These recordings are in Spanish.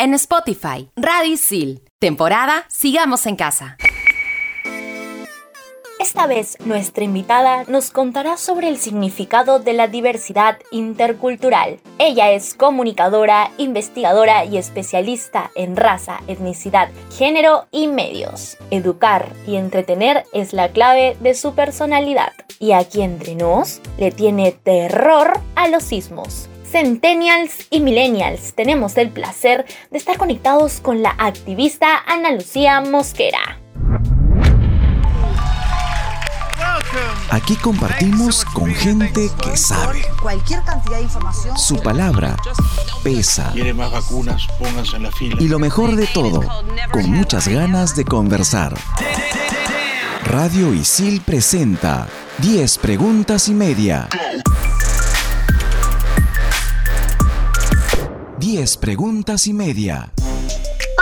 en Spotify. Radio Isil. Temporada Sigamos en Casa. Esta vez nuestra invitada nos contará sobre el significado de la diversidad intercultural. Ella es comunicadora, investigadora y especialista en raza, etnicidad, género y medios. Educar y entretener es la clave de su personalidad. Y aquí entre nos le tiene terror a los sismos. Centennials y Millennials, tenemos el placer de estar conectados con la activista Ana Lucía Mosquera. Aquí compartimos con gente que sabe. Cualquier cantidad de información. Su palabra pesa. Quiere más vacunas, pónganse en la fila. Y lo mejor de todo, con muchas ganas de conversar. Radio Isil presenta 10 preguntas y media. 10 preguntas y media.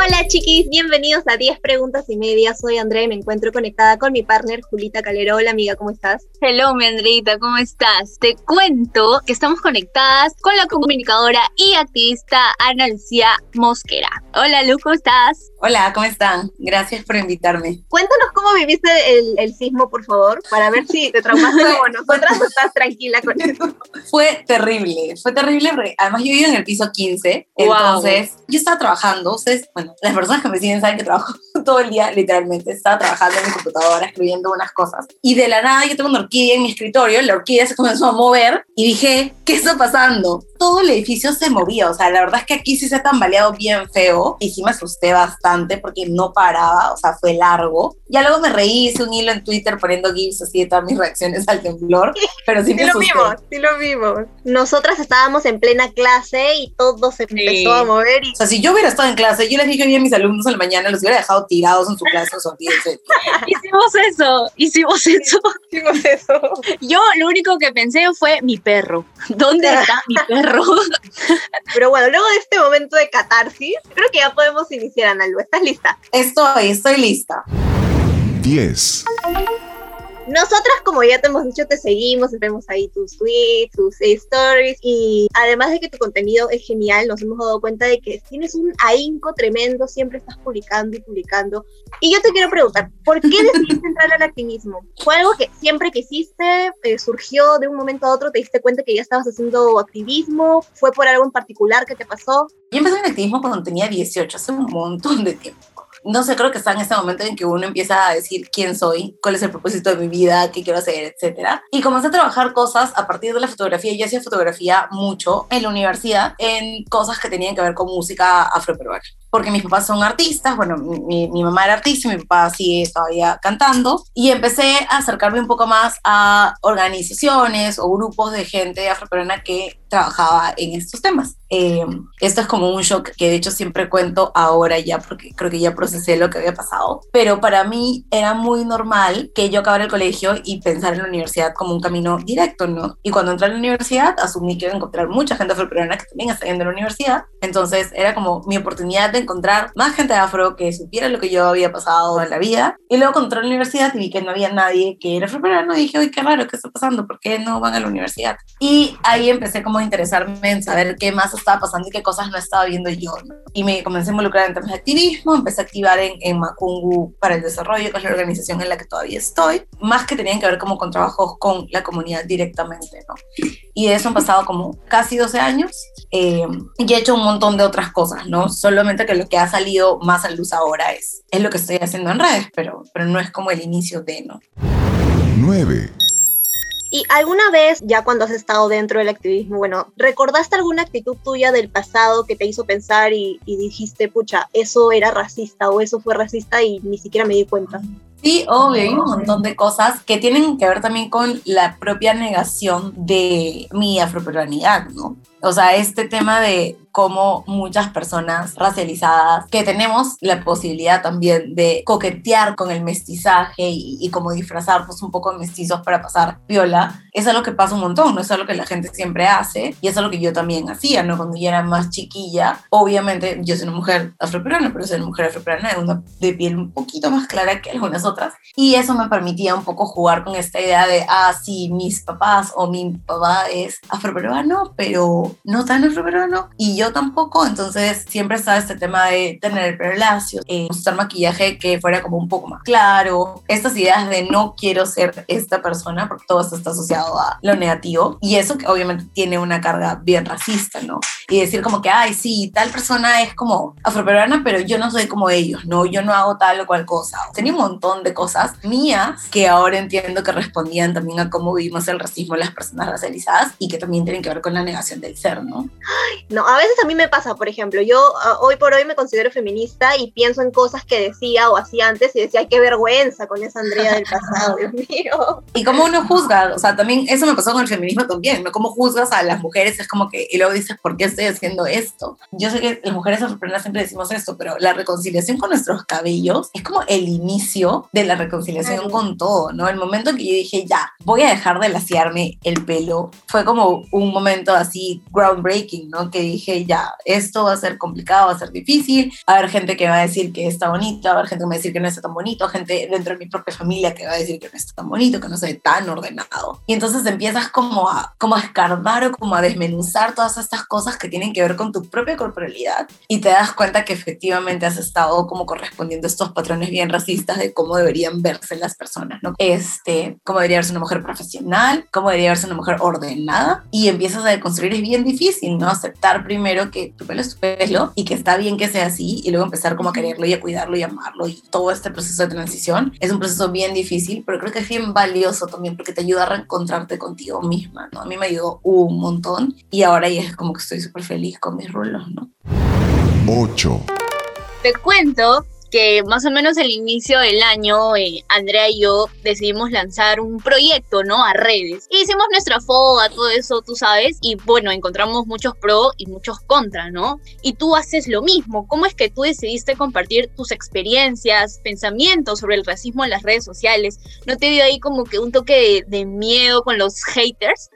Hola chiquis, bienvenidos a 10 preguntas y media. Soy Andrea y me encuentro conectada con mi partner Julita Calero. Hola amiga, ¿cómo estás? Hello, mi Andreita, ¿cómo estás? Te cuento que estamos conectadas con la comunicadora y activista Ana Lucía Mosquera. Hola Lu, ¿cómo estás? Hola, ¿cómo están? Gracias por invitarme. Cuéntanos cómo viviste el, sismo, por favor, para ver si te traumaste como nosotras o estás tranquila con eso. Fue terrible, fue terrible porque además yo vivo en el piso 15, entonces yo estaba trabajando, ustedes, bueno, las personas que me siguen saben que trabajo todo el día, literalmente, estaba trabajando en mi computadora, escribiendo unas cosas, y de la nada yo tengo una orquídea en mi escritorio, la orquídea se comenzó a mover y dije, ¿qué está pasando? Todo el edificio se movía, o sea, la verdad es que aquí sí se ha tambaleado bien feo y sí me asusté bastante porque no paraba, o sea, fue largo. Ya luego me reí, hice un hilo en Twitter poniendo gifs así de todas mis reacciones al temblor, pero sí, me lo vimos, sí lo vimos. Nosotras estábamos en plena clase y todo se empezó a mover. Y... O sea, si yo hubiera estado en clase, yo les dije a mis alumnos a la mañana, los hubiera dejado tirados en su clase, hicimos eso, hicimos eso. Hicimos eso. Yo lo único que pensé fue mi perro. ¿Dónde está mi perro? Pero bueno, luego de este momento de catarsis, creo que ya podemos iniciar, Analu. ¿Estás lista? Estoy, estoy lista. 10. Nosotras, como ya te hemos dicho, te seguimos, vemos ahí tus tweets, tus stories y además de que tu contenido es genial, nos hemos dado cuenta de que tienes un ahínco tremendo, siempre estás publicando y publicando. Y yo te quiero preguntar, ¿por qué decidiste entrar al activismo? ¿Fue algo que siempre quisiste? Eh, ¿Surgió de un momento a otro? ¿Te diste cuenta que ya estabas haciendo activismo? ¿Fue por algo en particular que te pasó? Yo empecé en activismo cuando tenía 18, hace un montón de tiempo no sé, creo que está en ese momento en que uno empieza a decir quién soy, cuál es el propósito de mi vida, qué quiero hacer, etc. Y comencé a trabajar cosas a partir de la fotografía. Yo hacía fotografía mucho en la universidad, en cosas que tenían que ver con música afroperuana porque mis papás son artistas, bueno, mi, mi, mamá era artista y mi papá sigue todavía cantando, y empecé a acercarme un poco más a organizaciones o grupos de gente afroperuana que trabajaba en estos temas. Eh, esto es como un shock que de hecho siempre cuento ahora ya, porque creo que ya procesé lo que había pasado, pero para mí era muy normal que yo acabara el colegio y pensar en la universidad como un camino directo, ¿no? Y cuando entré a la universidad asumí que iba a encontrar mucha gente afroperuana que también está yendo a la universidad, entonces era como mi oportunidad de encontrar más gente afro que supiera lo que yo había pasado en la vida. Y luego encontré la universidad y vi que no había nadie que era afroperuano dije, uy, qué raro, ¿qué está pasando? ¿Por qué no van a la universidad? Y ahí empecé como a interesarme en saber qué más estaba pasando y qué cosas no estaba viendo yo. Y me comencé a involucrar en temas de activismo, empecé a activar en, en Macungu para el desarrollo, que es la organización en la que todavía estoy, más que tenían que ver como con trabajos con la comunidad directamente, ¿no? Y de eso han pasado como casi 12 años eh, y he hecho un montón de otras cosas, ¿no? Solamente que lo que ha salido más a luz ahora es, es lo que estoy haciendo en redes, pero, pero no es como el inicio de, ¿no? 9. ¿Y alguna vez, ya cuando has estado dentro del activismo, bueno, recordaste alguna actitud tuya del pasado que te hizo pensar y, y, dijiste, pucha, eso era racista o eso fue racista y ni siquiera me di cuenta? Sí, obvio, hay un montón de cosas que tienen que ver también con la propia negación de mi afroperuanidad, ¿no? O sea, este tema de cómo muchas personas racializadas que tenemos la posibilidad también de coquetear con el mestizaje y, y como disfrazarnos un poco mestizos para pasar viola, es algo que pasa un montón, no es algo que la gente siempre hace y es algo que yo también hacía, ¿no? Cuando yo era más chiquilla, obviamente yo soy una mujer afroperuana, pero soy una mujer afroperuana de, de piel un poquito más clara que algunas otras y eso me permitía un poco jugar con esta idea de, ah, sí, mis papás o mi papá es afroperuano, pero no tan afroperuano y yo tampoco, entonces siempre estaba este tema de tener el pelo lacio, eh, usar maquillaje que fuera como un poco más claro, estas ideas de no quiero ser esta persona porque todo esto está asociado a lo negativo y eso que obviamente tiene una carga bien racista, ¿no? Y decir como que, ay, sí, tal persona es como afroperuana, pero yo no soy como ellos, ¿no? Yo no hago tal o cual cosa. Tenía un montón de cosas mías que ahora entiendo que respondían también a cómo vivimos el racismo en las personas racializadas y que también tienen que ver con la negación del ser, ¿no? No, a veces a mí me pasa, por ejemplo, yo uh, hoy por hoy me considero feminista y pienso en cosas que decía o hacía antes y decía, ay, qué vergüenza con esa Andrea del pasado, Dios mío. Y cómo uno juzga, o sea, también eso me pasó con el feminismo también, ¿no? Cómo juzgas a las mujeres, es como que, y luego dices, ¿por qué estoy haciendo esto? Yo sé que las mujeres afroperuanas siempre decimos esto, pero la reconciliación con nuestros cabellos es como el inicio de la reconciliación con todo, ¿no? El momento que yo dije, ya, voy a dejar de laciarme el pelo, fue como un momento así groundbreaking, ¿no? Que dije, ya, esto va a ser complicado, va a ser difícil, va a haber gente que va a decir que está bonito, va a haber gente que va a decir que no está tan bonito, gente dentro de mi propia familia que va a decir que no está tan bonito, que no se ve tan ordenado. Y entonces empiezas como a, como a escarbar o como a desmenuzar todas estas cosas que tienen que ver con tu propia corporalidad y te das cuenta que efectivamente has estado como correspondiendo a estos patrones bien racistas de cómo deberían verse las personas, ¿no? Este, cómo debería verse una mujer profesional, cómo debería verse una mujer ordenada y empiezas a deconstruir, es bien difícil, ¿no? Aceptar primero que tu pelo es tu pelo y que está bien que sea así y luego empezar como a quererlo y a cuidarlo y amarlo y todo este proceso de transición es un proceso bien difícil, pero creo que es bien valioso también porque te ayuda a reencontrarte contigo misma, ¿no? A mí me ayudó un montón y ahora ya es como que estoy súper feliz con mis rulos, ¿no? 8. Te cuento que más o menos el inicio del año, eh, Andrea y yo decidimos lanzar un proyecto, ¿no? A redes. Hicimos nuestra foda, todo eso, tú sabes, y bueno, encontramos muchos pro y muchos contra, ¿no? Y tú haces lo mismo. ¿Cómo es que tú decidiste compartir tus experiencias, pensamientos sobre el racismo en las redes sociales? ¿No te dio ahí como que un toque de, de miedo con los haters?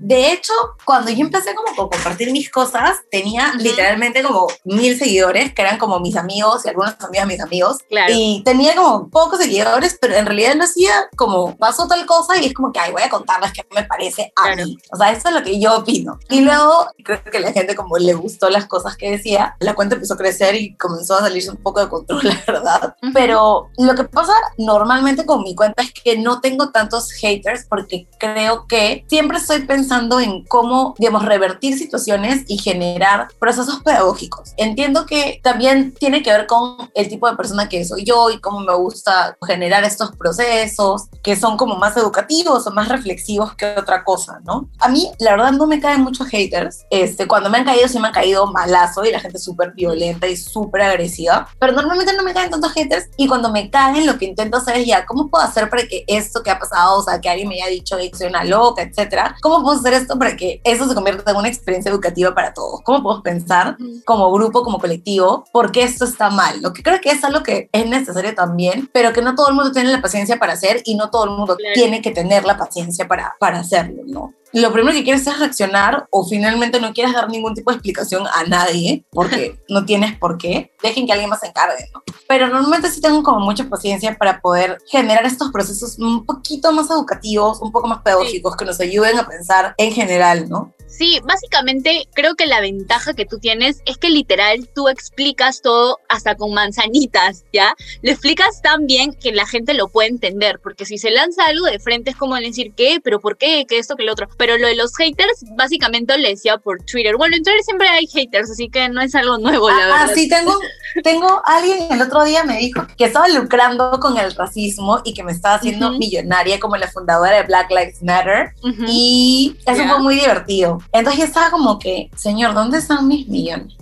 De hecho, cuando yo empecé como a compartir mis cosas, tenía literalmente como mil seguidores, que eran como mis amigos y algunos amigos de mis amigos. Claro. Y tenía como pocos seguidores, pero en realidad lo hacía como pasó tal cosa y es como que, ay, voy a contarles qué me parece a Claro. mí. O sea, eso es lo que yo opino. Y luego creo que la gente como le gustó las cosas que decía, la cuenta empezó a crecer y comenzó a salirse un poco de control, la verdad. Ujú. Pero lo que pasa normalmente con mi cuenta es que no tengo tantos haters porque creo que siempre estoy pensando en cómo, digamos, revertir situaciones y generar procesos pedagógicos. Entiendo que también tiene que ver con el tipo de persona que soy yo y cómo me gusta generar estos procesos que son como más educativos o más reflexivos que otra cosa, ¿no? A mí, la verdad, no me caen muchos haters. Este, cuando me han caído, sí me han caído malazo y la gente súper violenta y súper agresiva, pero normalmente no me caen tantos haters y cuando me caen, lo que intento hacer es ya, ¿cómo puedo hacer para que esto que ha pasado, o sea, que alguien me haya dicho que soy una loca, etcétera, ¿cómo puedo hacer esto para que eso se convierta en una experiencia educativa para todos? ¿Cómo puedo pensar como grupo, como colectivo, por qué esto está mal? Lo que creo que es algo que es necesario también, pero que no todo el mundo tiene la paciencia para hacer y no todo el mundo Claro. tiene que tener la paciencia para, para hacerlo, ¿no? Lo primero que quieres es reaccionar o finalmente no quieres dar ningún tipo de explicación a nadie porque no tienes por qué, dejen que alguien más se encargue, ¿no? Pero normalmente sí tengo como mucha paciencia para poder generar estos procesos un poquito más educativos, un poco más pedagógicos, que nos ayuden a pensar en general, ¿no? Sí, básicamente creo que la ventaja que tú tienes es que literal tú explicas todo hasta con manzanitas, ¿ya? Lo explicas tan bien que la gente lo puede entender, porque si se lanza algo de frente es como decir, ¿qué? ¿Pero por qué? ¿Qué esto? ¿Qué lo otro? Pero lo de los haters, básicamente lo decía por Twitter. Bueno, en Twitter siempre hay haters, así que no es algo nuevo, la Ah, verdad. ah, sí, tengo, tengo alguien el otro día me dijo que estaba lucrando con el racismo y que me estaba haciendo Ujú. millonaria como la fundadora de Black Lives Matter. Ujú. Y eso Ya. fue muy divertido. Entonces yo estaba como que, señor, ¿dónde están mis millones?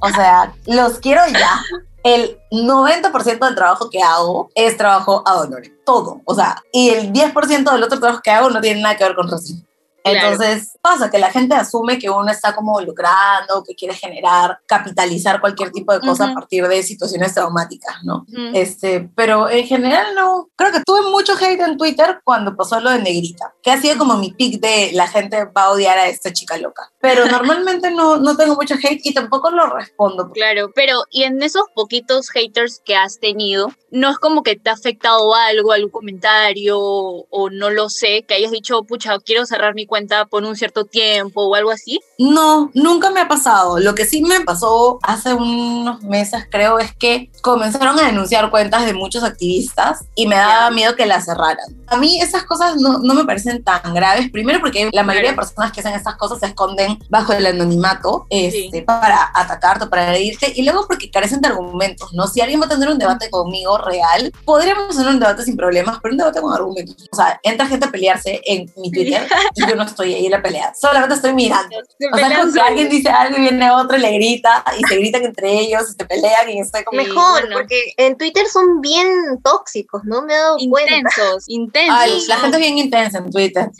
O sea, los quiero ya. El 90% del trabajo que hago es trabajo ad honorem. Todo. O sea, y el 10% del otro trabajo que hago no tiene nada que ver con racismo. Claro. Entonces pasa que la gente asume que uno está como lucrando, que quiere generar, capitalizar cualquier tipo de cosa a partir de situaciones traumáticas, ¿no? Este, pero en general no. Creo que tuve mucho hate en Twitter cuando pasó lo de Negrita, que ha sido como mi pick de la gente va a odiar a esta chica loca. Pero normalmente no, no tengo mucho hate y tampoco lo respondo. Claro, pero y en esos poquitos haters que has tenido, no es como que te ha afectado algo, algún comentario o no lo sé, que hayas dicho, pucha, quiero cerrar mi cuenta por un cierto tiempo o algo así. No, nunca me ha pasado. Lo que sí me pasó hace unos meses, creo, es que comenzaron a denunciar cuentas de muchos activistas y me daba miedo que las cerraran. A mí esas cosas no, no me parecen tan graves. Primero porque la mayoría de personas que hacen estas cosas se esconden bajo el anonimato este, para atacarte, para agredirte. Y luego porque carecen de argumentos, ¿no? Si alguien va a tener un debate conmigo real, podríamos hacer un debate sin problemas, pero un debate con argumentos. O sea, entra gente a pelearse en mi Twitter y yo no estoy ahí en la pelea. Solamente estoy mirando. O sea, cuando alguien dice algo y viene otro y le grita y se gritan entre ellos y se pelean y estoy como... Mejor, porque en Twitter son bien tóxicos, ¿no? Me he dado intensos, intensos. Ay, la gente es bien intensa en Twitter.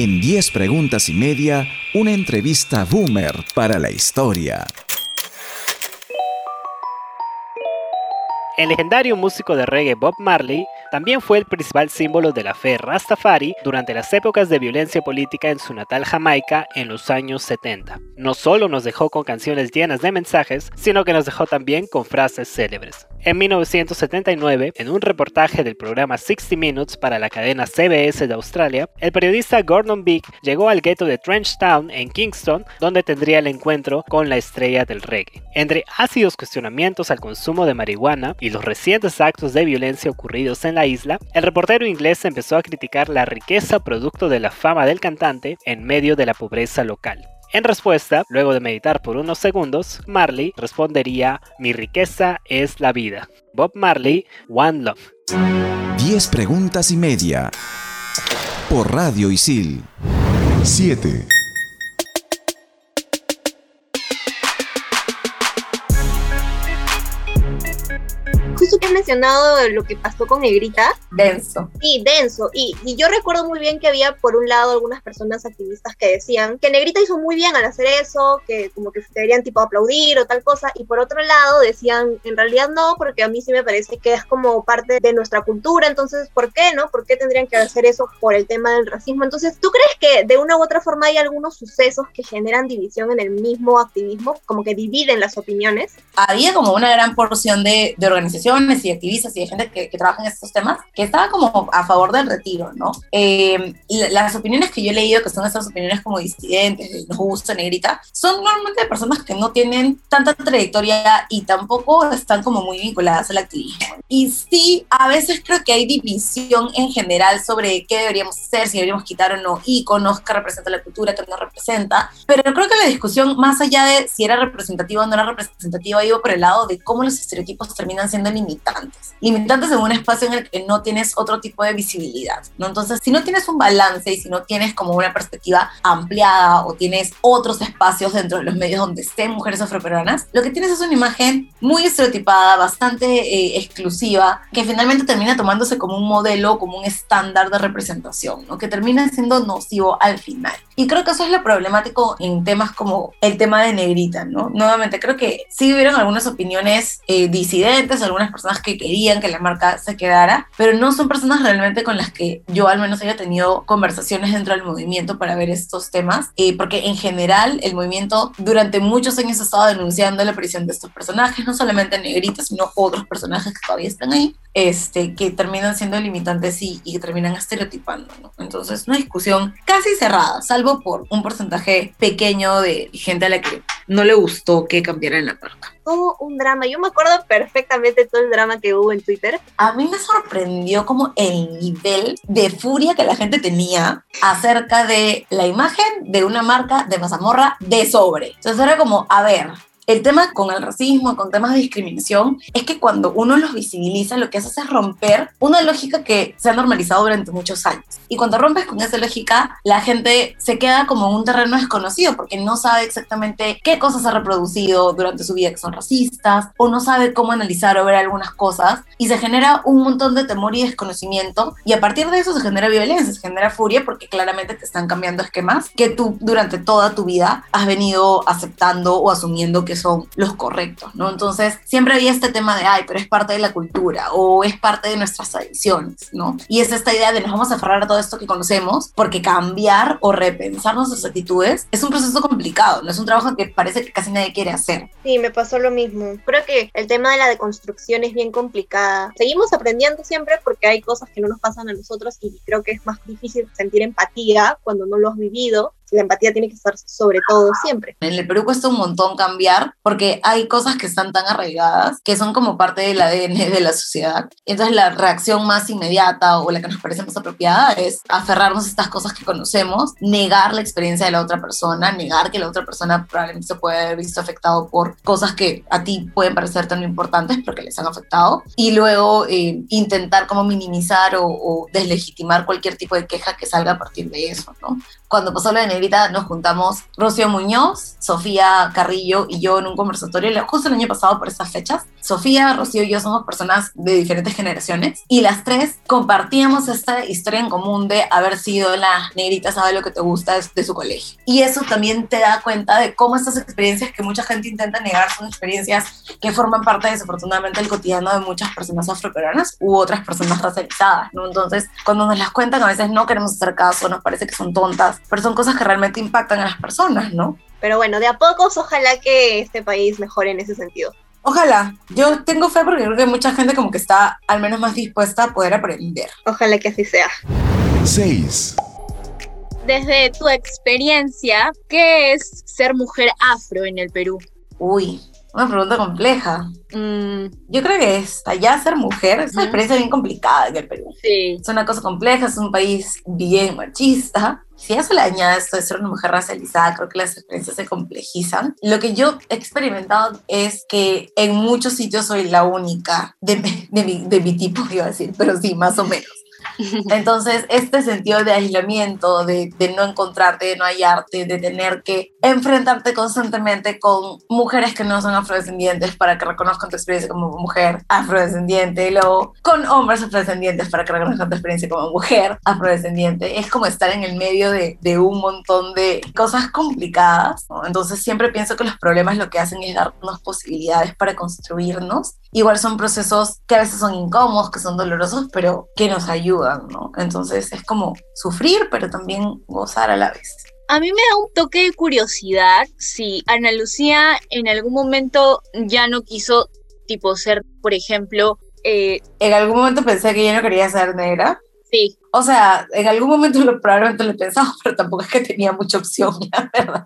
En 10 preguntas y media, una entrevista boomer para la historia. El legendario músico de reggae Bob Marley también fue el principal símbolo de la fe Rastafari durante las épocas de violencia política en su natal Jamaica en los años 70. No solo nos dejó con canciones llenas de mensajes, sino que nos dejó también con frases célebres. En 1979, en un reportaje del programa 60 Minutes para la cadena CBS de Australia, el periodista Gordon Beak llegó al gueto de Trenchtown en Kingston, donde tendría el encuentro con la estrella del reggae. Entre ácidos cuestionamientos al consumo de marihuana y los recientes actos de violencia ocurridos en la isla, el reportero inglés empezó a criticar la riqueza producto de la fama del cantante en medio de la pobreza local. En respuesta, luego de meditar por unos segundos, Marley respondería, mi riqueza es la vida. Bob Marley, One Love. 10 preguntas y media. Por Radio Isil. 7. Justo que has mencionado lo que pasó con Negrita. Denso. Sí, denso. Y, y, yo recuerdo muy bien que había, por un lado, algunas personas activistas que decían que Negrita hizo muy bien al hacer eso, que como que deberían tipo aplaudir o tal cosa. Y por otro lado, decían, en realidad no, porque a mí sí me parece que es como parte de nuestra cultura. Entonces, ¿por qué no? ¿Por qué tendrían que hacer eso por el tema del racismo? Entonces, ¿tú crees que de una u otra forma hay algunos sucesos que generan división en el mismo activismo, como que dividen las opiniones? Había como una gran porción de, de organización y activistas y de gente que, que, trabaja en estos temas que estaba como a favor del retiro, ¿no? Eh, las opiniones que yo he leído, que son esas opiniones como disidentes, de gusto, negrita, son normalmente de personas que no tienen tanta trayectoria y tampoco están como muy vinculadas al activismo. Y sí, a veces creo que hay división en general sobre qué deberíamos hacer, si deberíamos quitar o no iconos que representan la cultura, que no representa, pero creo que la discusión, más allá de si era representativa o no era representativa, iba por el lado de cómo los estereotipos terminan siendo limitantes. Limitantes en un espacio en el que no tienes otro tipo de visibilidad, ¿no? Entonces, si no tienes un balance y si no tienes como una perspectiva ampliada o tienes otros espacios dentro de los medios donde estén mujeres afroperuanas, lo que tienes es una imagen muy estereotipada, bastante eh, exclusiva, que finalmente termina tomándose como un modelo, como un estándar de representación, ¿no? Que termina siendo nocivo al final. Y creo que eso es lo problemático en temas como el tema de negrita, ¿no? Nuevamente, creo que sí hubieron algunas opiniones eh, disidentes, algunas personas que querían que la marca se quedara, pero no son personas realmente con las que yo al menos haya tenido conversaciones dentro del movimiento para ver estos temas, eh, porque en general el movimiento durante muchos años ha estado denunciando la aparición de estos personajes, no solamente negritas, sino otros personajes que todavía están ahí, este, que terminan siendo limitantes y, y que terminan estereotipando, ¿no? Entonces, una discusión casi cerrada, salvo por un porcentaje pequeño de gente a la que no le gustó que cambiara en la marca. Todo un drama. Yo me acuerdo perfectamente todo el drama que hubo en Twitter. A mí me sorprendió como el nivel de furia que la gente tenía acerca de la imagen de una marca de mazamorra de sobre. Entonces era como, a ver, el tema con el racismo, con temas de discriminación, es que cuando uno los visibiliza, lo que hace es romper una lógica que se ha normalizado durante muchos años. Y cuando rompes con esa lógica, la gente se queda como en un terreno desconocido porque no sabe exactamente qué cosas ha reproducido durante su vida que son racistas o no sabe cómo analizar o ver algunas cosas y se genera un montón de temor y desconocimiento y a partir de eso se genera violencia, se genera furia porque claramente te están cambiando esquemas que tú durante toda tu vida has venido aceptando o asumiendo que son los correctos, ¿no? Entonces, siempre había este tema de, ay, pero es parte de la cultura o es parte de nuestras tradiciones, ¿no? Y es esta idea de nos vamos a aferrar a todo esto que conocemos, porque cambiar o repensar nuestras actitudes es un proceso complicado, no es un trabajo que parece que casi nadie quiere hacer. Sí, me pasó lo mismo. Creo que el tema de la deconstrucción es bien complicada. Seguimos aprendiendo siempre porque hay cosas que no nos pasan a nosotros y creo que es más difícil sentir empatía cuando no lo has vivido la empatía tiene que estar sobre todo siempre. En el Perú cuesta un montón cambiar porque hay cosas que están tan arraigadas que son como parte del ADN de la sociedad. Entonces la reacción más inmediata o la que nos parece más apropiada es aferrarnos a estas cosas que conocemos, negar la experiencia de la otra persona, negar que la otra persona probablemente se puede haber visto afectado por cosas que a ti pueden parecer tan importantes pero que les han afectado y luego eh, intentar como minimizar o, o deslegitimar cualquier tipo de queja que salga a partir de eso, ¿no? Cuando pasó la de Negrita nos juntamos Rocío Muñoz, Sofía Carrillo y yo en un conversatorio justo el año pasado por esas fechas. Sofía, Rocío y yo somos personas de diferentes generaciones y las tres compartíamos esta historia en común de haber sido la negrita sabe lo que te gusta de, su colegio. Y eso también te da cuenta de cómo estas experiencias que mucha gente intenta negar son experiencias que forman parte desafortunadamente del cotidiano de muchas personas afroperuanas u otras personas racializadas, ¿no? Entonces, cuando nos las cuentan a veces no queremos hacer caso, nos parece que son tontas, pero son cosas que realmente impactan a las personas, ¿no? Pero bueno, de a pocos ojalá que este país mejore en ese sentido. Ojalá. Yo tengo fe porque creo que mucha gente como que está al menos más dispuesta a poder aprender. Ojalá que así sea. 6. Desde tu experiencia, ¿qué es ser mujer afro en el Perú? Uy, una pregunta compleja. Mm, yo creo que es allá ser mujer es una experiencia bien complicada en el Perú. Sí. Es una cosa compleja, es un país bien machista. Si a eso le añade esto de ser una mujer racializada, creo que las experiencias se complejizan. Lo que yo he experimentado es que en muchos sitios soy la única de, de, mi, de mi tipo, iba a decir, pero sí, más o menos. Entonces, este sentido de aislamiento, de, de, no encontrarte, de no hallarte, de tener que enfrentarte constantemente con mujeres que no son afrodescendientes para que reconozcan tu experiencia como mujer afrodescendiente, y luego con hombres afrodescendientes para que reconozcan tu experiencia como mujer afrodescendiente, es como estar en el medio de, de un montón de cosas complicadas. ¿no? Entonces, siempre pienso que los problemas lo que hacen es darnos posibilidades para construirnos. Igual son procesos que a veces son incómodos, que son dolorosos, pero que nos ayudan, ¿no? Entonces es como sufrir, pero también gozar a la vez. A mí me da un toque de curiosidad si Ana Lucía en algún momento ya no quiso, tipo, ser, por ejemplo... Eh... En algún momento pensé que ya no quería ser negra. Sí. O sea, en algún momento lo, probablemente lo he pensado, pero tampoco es que tenía mucha opción, la verdad.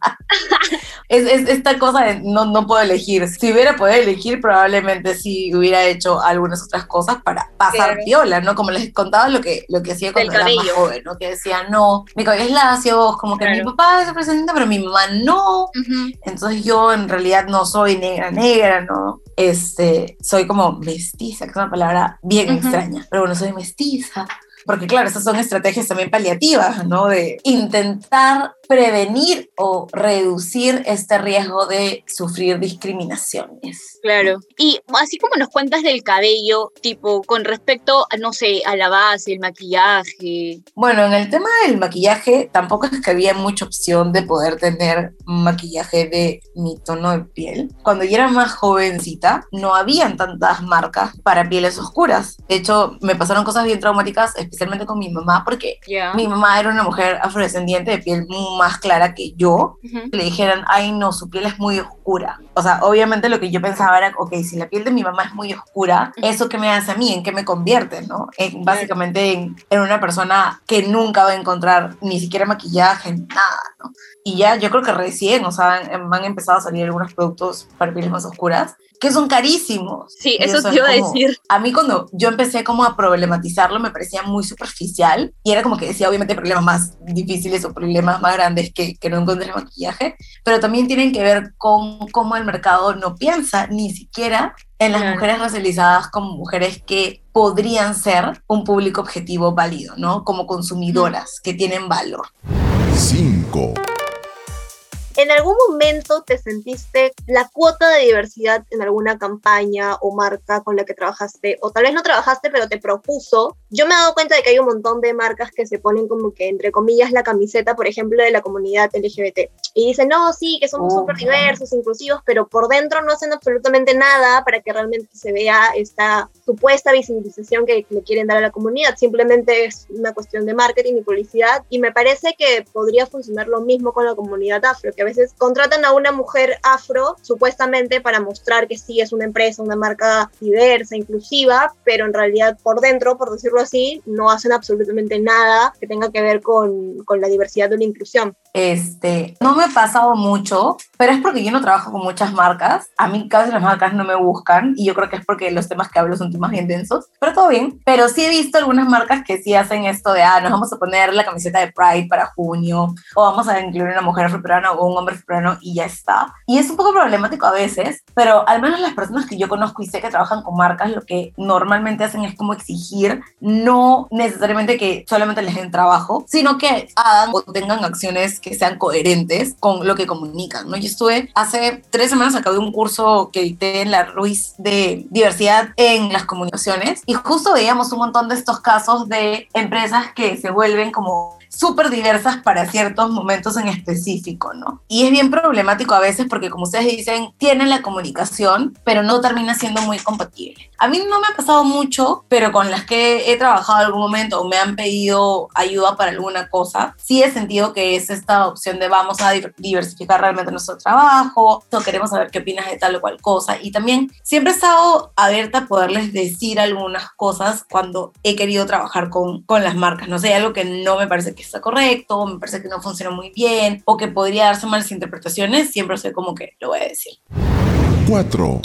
es, es, esta cosa de no, no puedo elegir. Si hubiera podido elegir, probablemente sí hubiera hecho algunas otras cosas para pasar viola, ¿no? Como les contaba lo que, lo que hacía cuando era más joven, ¿no? Que decía, no, mi cabello es lacio, como que claro. mi papá es presidente, pero mi mamá no. Uh -huh. Entonces yo en realidad no soy negra, negra, ¿no? Este, soy como mestiza, que es una palabra bien uh -huh. extraña, pero bueno, soy mestiza. Porque claro, estas son estrategias también paliativas, ¿no? De intentar prevenir o reducir este riesgo de sufrir discriminaciones. Claro. Y así como nos cuentas del cabello, tipo, con respecto, a, no sé, a la base, el maquillaje. Bueno, en el tema del maquillaje, tampoco es que había mucha opción de poder tener maquillaje de mi tono de piel. Cuando yo era más jovencita, no habían tantas marcas para pieles oscuras. De hecho, me pasaron cosas bien traumáticas, especialmente con mi mamá, porque yeah. mi mamá era una mujer afrodescendiente de piel más clara que yo. Uh -huh. Le dijeran, ay, no, su piel es muy oscura. O sea, obviamente lo que yo pensaba era, ok, si la piel de mi mamá es muy oscura, ¿eso qué me hace a mí? ¿En qué me convierte? ¿no? En, básicamente en, en, una persona que nunca va a encontrar ni siquiera maquillaje, nada, ¿no? Y ya yo creo que recién, o sea, han, han empezado a salir algunos productos para pieles más oscuras que son carísimos. Sí, eso, eso te iba a decir. A mí cuando yo empecé como a problematizarlo me parecía muy superficial y era como que decía obviamente problemas más difíciles o problemas más grandes que, que no encontré maquillaje, pero también tienen que ver con cómo el mercado no piensa ni siquiera en las claro. mujeres racializadas como mujeres que podrían ser un público objetivo válido, ¿no? Como consumidoras que tienen valor. 5. ¿En algún momento te sentiste la cuota de diversidad en alguna campaña o marca con la que trabajaste? O tal vez no trabajaste, pero te propuso. Yo me he dado cuenta de que hay un montón de marcas que se ponen como que, entre comillas, la camiseta, por ejemplo, de la comunidad LGBT. Y dicen, no, sí, que somos súper diversos, inclusivos, pero por dentro no hacen absolutamente nada para que realmente se vea esta supuesta visibilización que le quieren dar a la comunidad. Simplemente es una cuestión de marketing y publicidad. Y me parece que podría funcionar lo mismo con la comunidad afro, que a veces contratan a una mujer afro supuestamente para mostrar que sí es una empresa, una marca diversa, inclusiva, pero en realidad por dentro, por decirlo así, no hacen absolutamente nada que tenga que ver con, con la diversidad o la inclusión. Este, no me ha pasado mucho, pero es porque yo no trabajo con muchas marcas. A mí casi las marcas no me buscan y yo creo que es porque los temas que hablo son temas bien densos, pero todo bien. Pero sí he visto algunas marcas que sí hacen esto de, ah, nos vamos a poner la camiseta de Pride para junio o vamos a incluir una mujer africana o un hombre africano y ya está. Y es un poco problemático a veces, pero al menos las personas que yo conozco y sé que trabajan con marcas, lo que normalmente hacen es como exigir no necesariamente que solamente les den trabajo, sino que hagan o tengan acciones que sean coherentes con lo que comunican, ¿no? Yo estuve hace tres semanas acabé un curso que dicté en la Ruiz de diversidad en las comunicaciones y justo veíamos un montón de estos casos de empresas que se vuelven como súper diversas para ciertos momentos en específico, ¿no? Y es bien problemático a veces porque, como ustedes dicen, tienen la comunicación, pero no termina siendo muy compatible. A mí no me ha pasado mucho, pero con las que he trabajado en algún momento o me han pedido ayuda para alguna cosa, sí he sentido que es esta opción de vamos a diversificar realmente nuestro trabajo, o queremos saber qué opinas de tal o cual cosa. Y también siempre he estado abierta a poderles decir algunas cosas cuando he querido trabajar con, con las marcas. No sé, algo que no me parece que está correcto, me parece que no funciona muy bien, o que podría darse interpretaciones, siempre sé como que lo voy a decir. 4.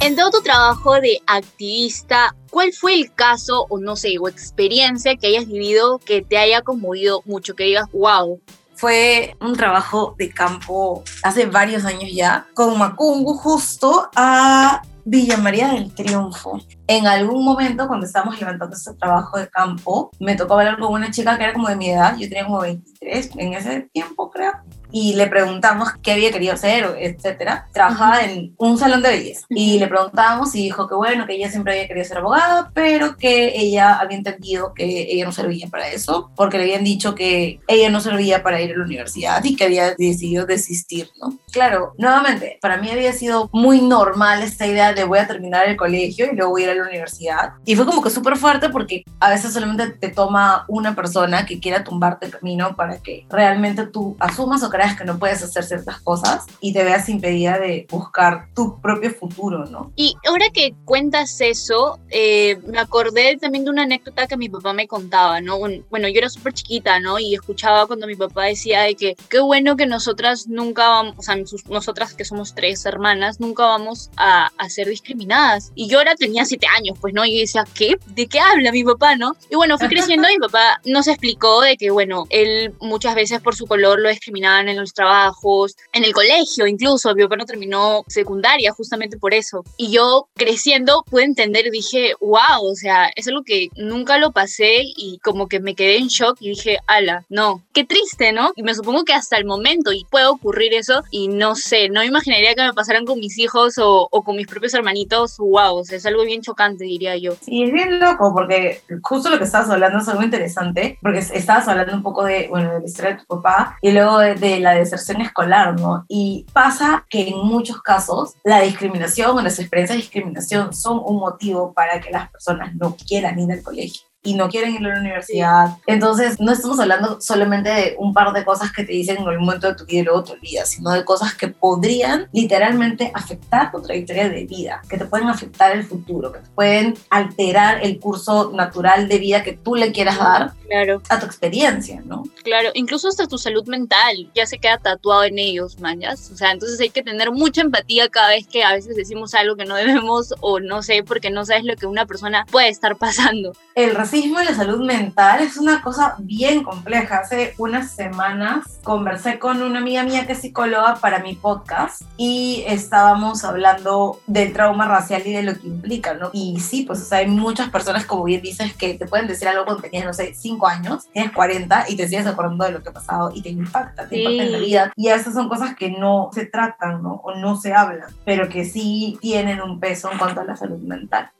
En todo tu trabajo de activista, ¿cuál fue el caso o no sé, o experiencia que hayas vivido que te haya conmovido mucho, que digas, wow, fue un trabajo de campo hace varios años ya, con Macungu justo a Villa María del Triunfo. En algún momento, cuando estábamos levantando ese trabajo de campo, me tocó hablar con una chica que era como de mi edad, yo tenía como 23 en ese tiempo, creo y le preguntamos qué había querido hacer, etcétera. Trabajaba en un salón de belleza y le preguntábamos y dijo que bueno, que ella siempre había querido ser abogada, pero que ella había entendido que ella no servía para eso, porque le habían dicho que ella no servía para ir a la universidad y que había decidido desistir, ¿no? Claro, nuevamente, para mí había sido muy normal esta idea de voy a terminar el colegio y luego voy a ir a la universidad. Y fue como que súper fuerte porque a veces solamente te toma una persona que quiera tumbarte el camino para que realmente tú asumas o creas que no puedes hacer ciertas cosas y te veas impedida de buscar tu propio futuro, ¿no? Y ahora que cuentas eso, eh, me acordé también de una anécdota que mi papá me contaba, ¿no? Bueno, yo era súper chiquita, ¿no? Y escuchaba cuando mi papá decía de que qué bueno que nosotras nunca vamos, o sea, nosotras que somos tres hermanas, nunca vamos a, a ser discriminadas. Y yo ahora tenía siete años, pues, ¿no? Y decía, ¿qué? ¿De qué habla mi papá, no? Y bueno, fui creciendo y mi papá nos explicó de que, bueno, él muchas veces por su color lo discriminaban en los trabajos, en el colegio incluso, mi papá no terminó secundaria justamente por eso. Y yo creciendo pude entender, dije, wow, o sea, es algo que nunca lo pasé y como que me quedé en shock y dije, ala, no, qué triste, ¿no? Y me supongo que hasta el momento y puede ocurrir eso y no sé, no imaginaría que me pasaran con mis hijos o, o con mis propios hermanitos, wow, o sea, es algo bien chocante, diría yo. Sí, es bien loco porque justo lo que estabas hablando es algo interesante, porque estabas hablando un poco de, bueno, de la historia de tu papá y luego de, de la deserción escolar, ¿no? Y pasa que en muchos casos la discriminación o las experiencias de discriminación son un motivo para que las personas no quieran ir al colegio y no quieren ir a la universidad. Entonces, no estamos hablando solamente de un par de cosas que te dicen en algún momento de tu vida y luego te olvidas, sino de cosas que podrían literalmente afectar tu trayectoria de vida, que te pueden afectar el futuro, que te pueden alterar el curso natural de vida que tú le quieras dar claro. a tu experiencia, ¿no? Claro, incluso hasta tu salud mental ya se queda tatuado en ellos, mañas. O sea, entonces hay que tener mucha empatía cada vez que a veces decimos algo que no debemos o no sé, porque no sabes lo que una persona puede estar pasando. El racismo y la salud mental es una cosa bien compleja. Hace unas semanas conversé con una amiga mía que es psicóloga para mi podcast y estábamos hablando del trauma racial y de lo que implica, ¿no? Y sí, pues o sea, hay muchas personas, como bien dices, que te pueden decir algo cuando tenías, no sé, 5 años, tienes 40 y te sigues acordando de lo que ha pasado y te impacta, te impacta en la vida. Y esas son cosas que no se tratan, ¿no? O no se hablan, pero que sí tienen un peso en cuanto a la salud mental.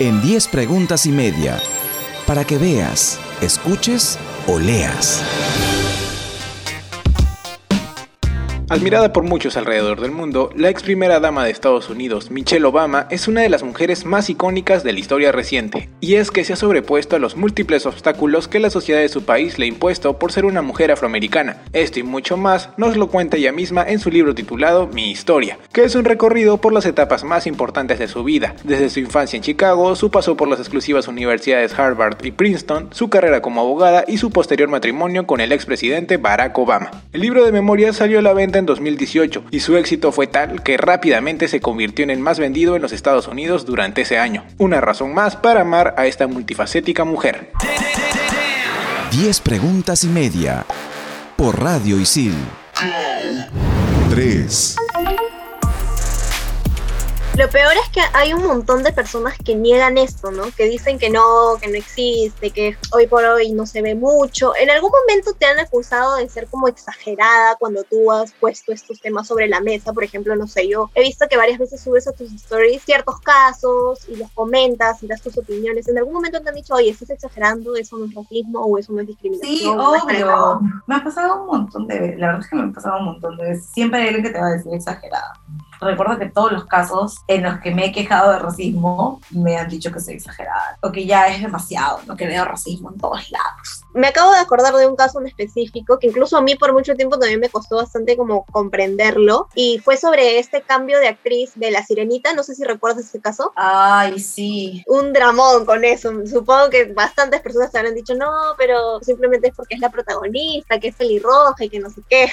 En 10 preguntas y media, para que veas, escuches o leas. Admirada por muchos alrededor del mundo, la ex primera dama de Estados Unidos, Michelle Obama, es una de las mujeres más icónicas de la historia reciente, y es que se ha sobrepuesto a los múltiples obstáculos que la sociedad de su país le ha impuesto por ser una mujer afroamericana. Esto y mucho más nos lo cuenta ella misma en su libro titulado Mi Historia, que es un recorrido por las etapas más importantes de su vida, desde su infancia en Chicago, su paso por las exclusivas universidades Harvard y Princeton, su carrera como abogada y su posterior matrimonio con el expresidente Barack Obama. El libro de memoria salió a la venta en 2018 y su éxito fue tal que rápidamente se convirtió en el más vendido en los Estados Unidos durante ese año. Una razón más para amar a esta multifacética mujer. 10 preguntas y media por Radio Isil. 3. Lo peor es que hay un montón de personas que niegan esto, ¿no? Que dicen que no, que no existe, que hoy por hoy no se ve mucho. En algún momento te han acusado de ser como exagerada cuando tú has puesto estos temas sobre la mesa. Por ejemplo, no sé, yo he visto que varias veces subes a tus stories ciertos casos y los comentas y das tus opiniones. En algún momento te han dicho, oye, estás exagerando, eso no es racismo o eso no es discriminación. Sí, obvio. Me ha pasado un montón de veces. La verdad es que me ha pasado un montón de veces. Siempre hay alguien que te va a decir exagerada. Recuerdo que todos los casos en los que me he quejado de racismo me han dicho que soy exagerada o que ya es demasiado, ¿no? que veo racismo en todos lados. Me acabo de acordar de un caso en específico que incluso a mí por mucho tiempo también me costó bastante como comprenderlo y fue sobre este cambio de actriz de La Sirenita, no sé si recuerdas ese caso. Ay, sí. Un dramón con eso. Supongo que bastantes personas te habrán dicho, no, pero simplemente es porque es la protagonista, que es pelirroja y que no sé qué.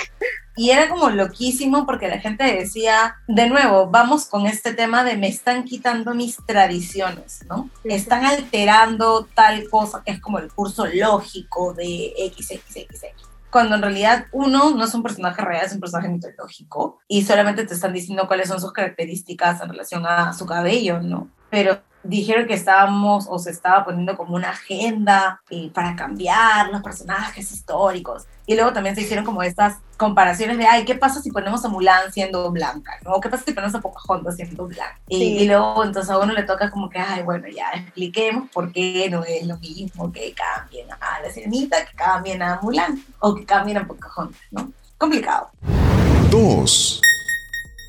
Y era como loquísimo porque la gente decía, de nuevo, vamos con este tema de me están quitando mis tradiciones, ¿no? Están alterando tal cosa que es como el curso lógico de XXXX. Cuando en realidad uno no es un personaje real, es un personaje mitológico y solamente te están diciendo cuáles son sus características en relación a su cabello, ¿no? Pero dijeron que estábamos o se estaba poniendo como una agenda eh, para cambiar los personajes históricos. Y luego también se hicieron como estas comparaciones de, ay, ¿qué pasa si ponemos a Mulan siendo blanca? ¿no? ¿Qué pasa si ponemos a Pocahontas siendo blanca? Y, y, luego entonces a uno le toca como que, ay, bueno, ya expliquemos por qué no es lo mismo que cambien a la sirenita, que cambien a Mulan o que cambien a Pocahontas, ¿no? Complicado. Dos.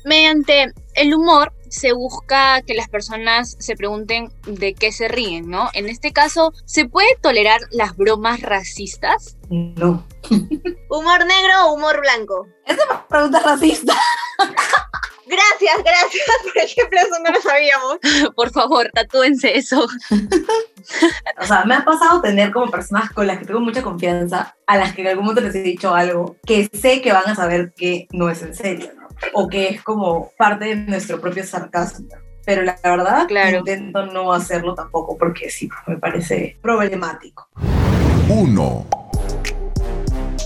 Mediante el humor se busca que las personas se pregunten de qué se ríen, ¿no? En este caso, ¿se puede tolerar las bromas racistas? No. ¿Humor negro o humor blanco? Esa es una pregunta racista. Gracias, gracias. Por ejemplo, eso no lo sabíamos. Por favor, tatúense eso. o sea, me ha pasado tener como personas con las que tengo mucha confianza, a las que en algún momento les he dicho algo que sé que van a saber que no es en serio, ¿no? O que es como parte de nuestro propio sarcasmo. Pero la verdad, claro. intento no hacerlo tampoco porque sí, me parece problemático. Uno.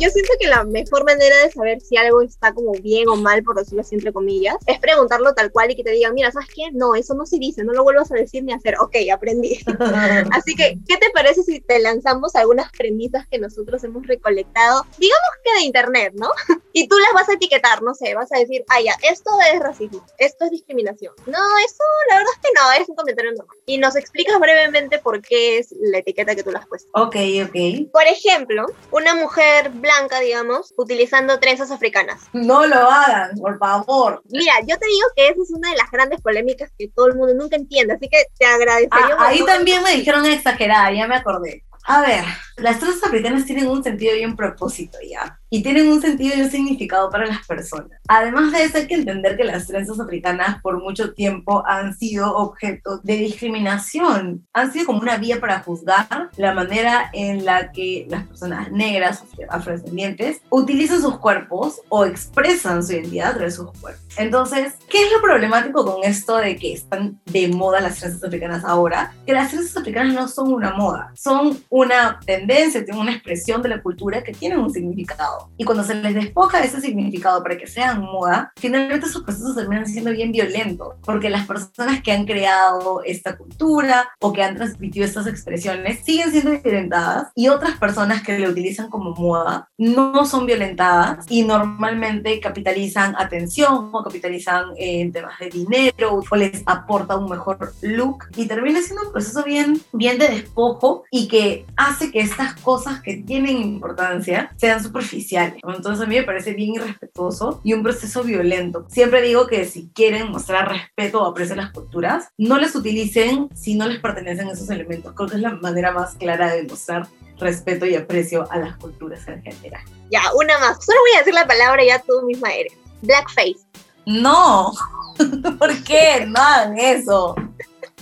Yo siento que la mejor manera de saber si algo está como bien o mal, por decirlo así entre comillas, es preguntarlo tal cual y que te digan, mira, ¿sabes qué? No, eso no se dice, no lo vuelvas a decir ni a hacer. Ok, aprendí. así que, ¿qué te parece si te lanzamos algunas premisas que nosotros hemos recolectado, digamos que de internet, ¿no? y tú las vas a etiquetar, no sé, vas a decir, ah, ya, esto es racismo, esto es discriminación. No, eso la verdad es que no, es un comentario normal. Y nos explicas brevemente por qué es la etiqueta que tú le has puesto. Ok, ok. Por ejemplo, una mujer blanca, digamos, utilizando trenzas africanas. No lo hagan, por favor. Mira, yo te digo que esa es una de las grandes polémicas que todo el mundo nunca entiende, así que te agradecería. Ah, ahí también me dijeron exagerada, ya me acordé. A ver, las trenzas africanas tienen un sentido y un propósito ya. Y tienen un sentido y un significado para las personas. Además de eso, hay que entender que las trenzas africanas por mucho tiempo han sido objeto de discriminación, han sido como una vía para juzgar la manera en la que las personas negras, afrodescendientes, utilizan sus cuerpos o expresan su identidad a través de sus cuerpos. Entonces, ¿qué es lo problemático con esto de que están de moda las trenzas africanas ahora? Que las trenzas africanas no son una moda, son una tendencia, tienen una expresión de la cultura que tienen un significado. Y cuando se les despoja ese significado para que sean moda, finalmente esos procesos terminan siendo bien violentos, porque las personas que han creado esta cultura o que han transmitido estas expresiones siguen siendo violentadas y otras personas que le utilizan como moda no son violentadas y normalmente capitalizan atención o capitalizan en temas de dinero o les aporta un mejor look y termina siendo un proceso bien, bien de despojo y que hace que estas cosas que tienen importancia sean superficiales. Entonces a mí me parece bien irrespetuoso y un proceso violento. Siempre digo que si quieren mostrar respeto o aprecio a las culturas, no les utilicen si no les pertenecen esos elementos. Creo que es la manera más clara de mostrar respeto y aprecio a las culturas en general. Ya, una más. Solo voy a decir la palabra ya tú misma eres. Blackface. No, ¿por qué? No hagan eso.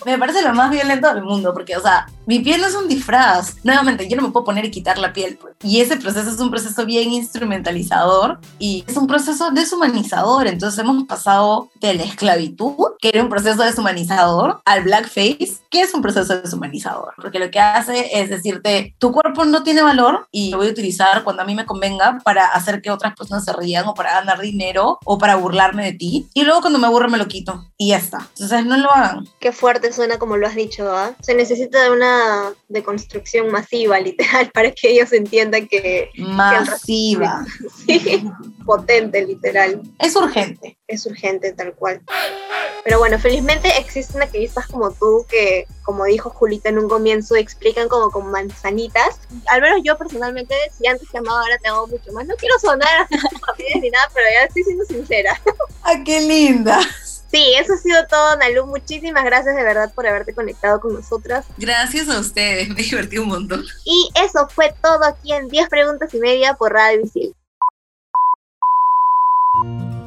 Me parece lo más violento del mundo, porque, o sea, mi piel es un disfraz. Nuevamente, yo no me puedo poner y quitar la piel. Pues. Y ese proceso es un proceso bien instrumentalizador y es un proceso deshumanizador. Entonces hemos pasado de la esclavitud, que era un proceso deshumanizador, al blackface, que es un proceso deshumanizador. Porque lo que hace es decirte, tu cuerpo no tiene valor y lo voy a utilizar cuando a mí me convenga para hacer que otras personas se rían o para ganar dinero o para burlarme de ti. Y luego cuando me aburre me lo quito y ya está. Entonces no lo hagan. Qué fuerte suena como lo has dicho, ¿ah? Se necesita de una de construcción masiva, literal, para que ellos entiendan que... Masiva. sí, potente, literal. Es urgente. Es urgente, tal cual. Pero bueno, felizmente existen activistas como tú que, como dijo Julita en un comienzo, explican como con manzanitas. Al menos yo personalmente, si antes te amaba, ahora te amo mucho más. No quiero sonar ni nada, pero ya estoy siendo sincera. ¡Ay, qué linda! Sí, eso ha sido todo, Nalu. Muchísimas gracias de verdad por haberte conectado con nosotras. Gracias a ustedes, me divertí un montón. Y eso fue todo aquí en 10 preguntas y media por Radio Visil.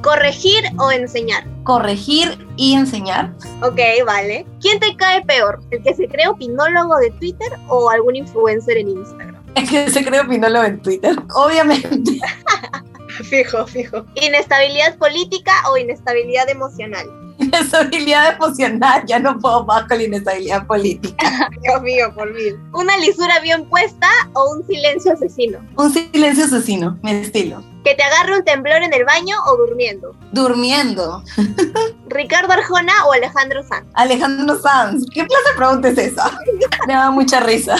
¿Corregir o enseñar? Corregir y enseñar. Ok, vale. ¿Quién te cae peor? ¿El que se cree opinólogo de Twitter o algún influencer en Instagram? El que se cree opinólogo en Twitter, obviamente. fijo, fijo. ¿Inestabilidad política o inestabilidad emocional? Inestabilidad emocional, ya no puedo más con la inestabilidad política. Dios mío, por mí. ¿Una lisura bien puesta o un silencio asesino? Un silencio asesino, mi estilo. ¿Que te agarre un temblor en el baño o durmiendo? Durmiendo. ¿Ricardo Arjona o Alejandro Sanz? Alejandro Sanz. ¿Qué clase de pregunta es esa? Me da mucha risa.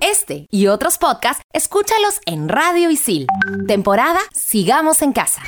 Este y otros podcasts, escúchalos en Radio Isil. Temporada Sigamos en Casa.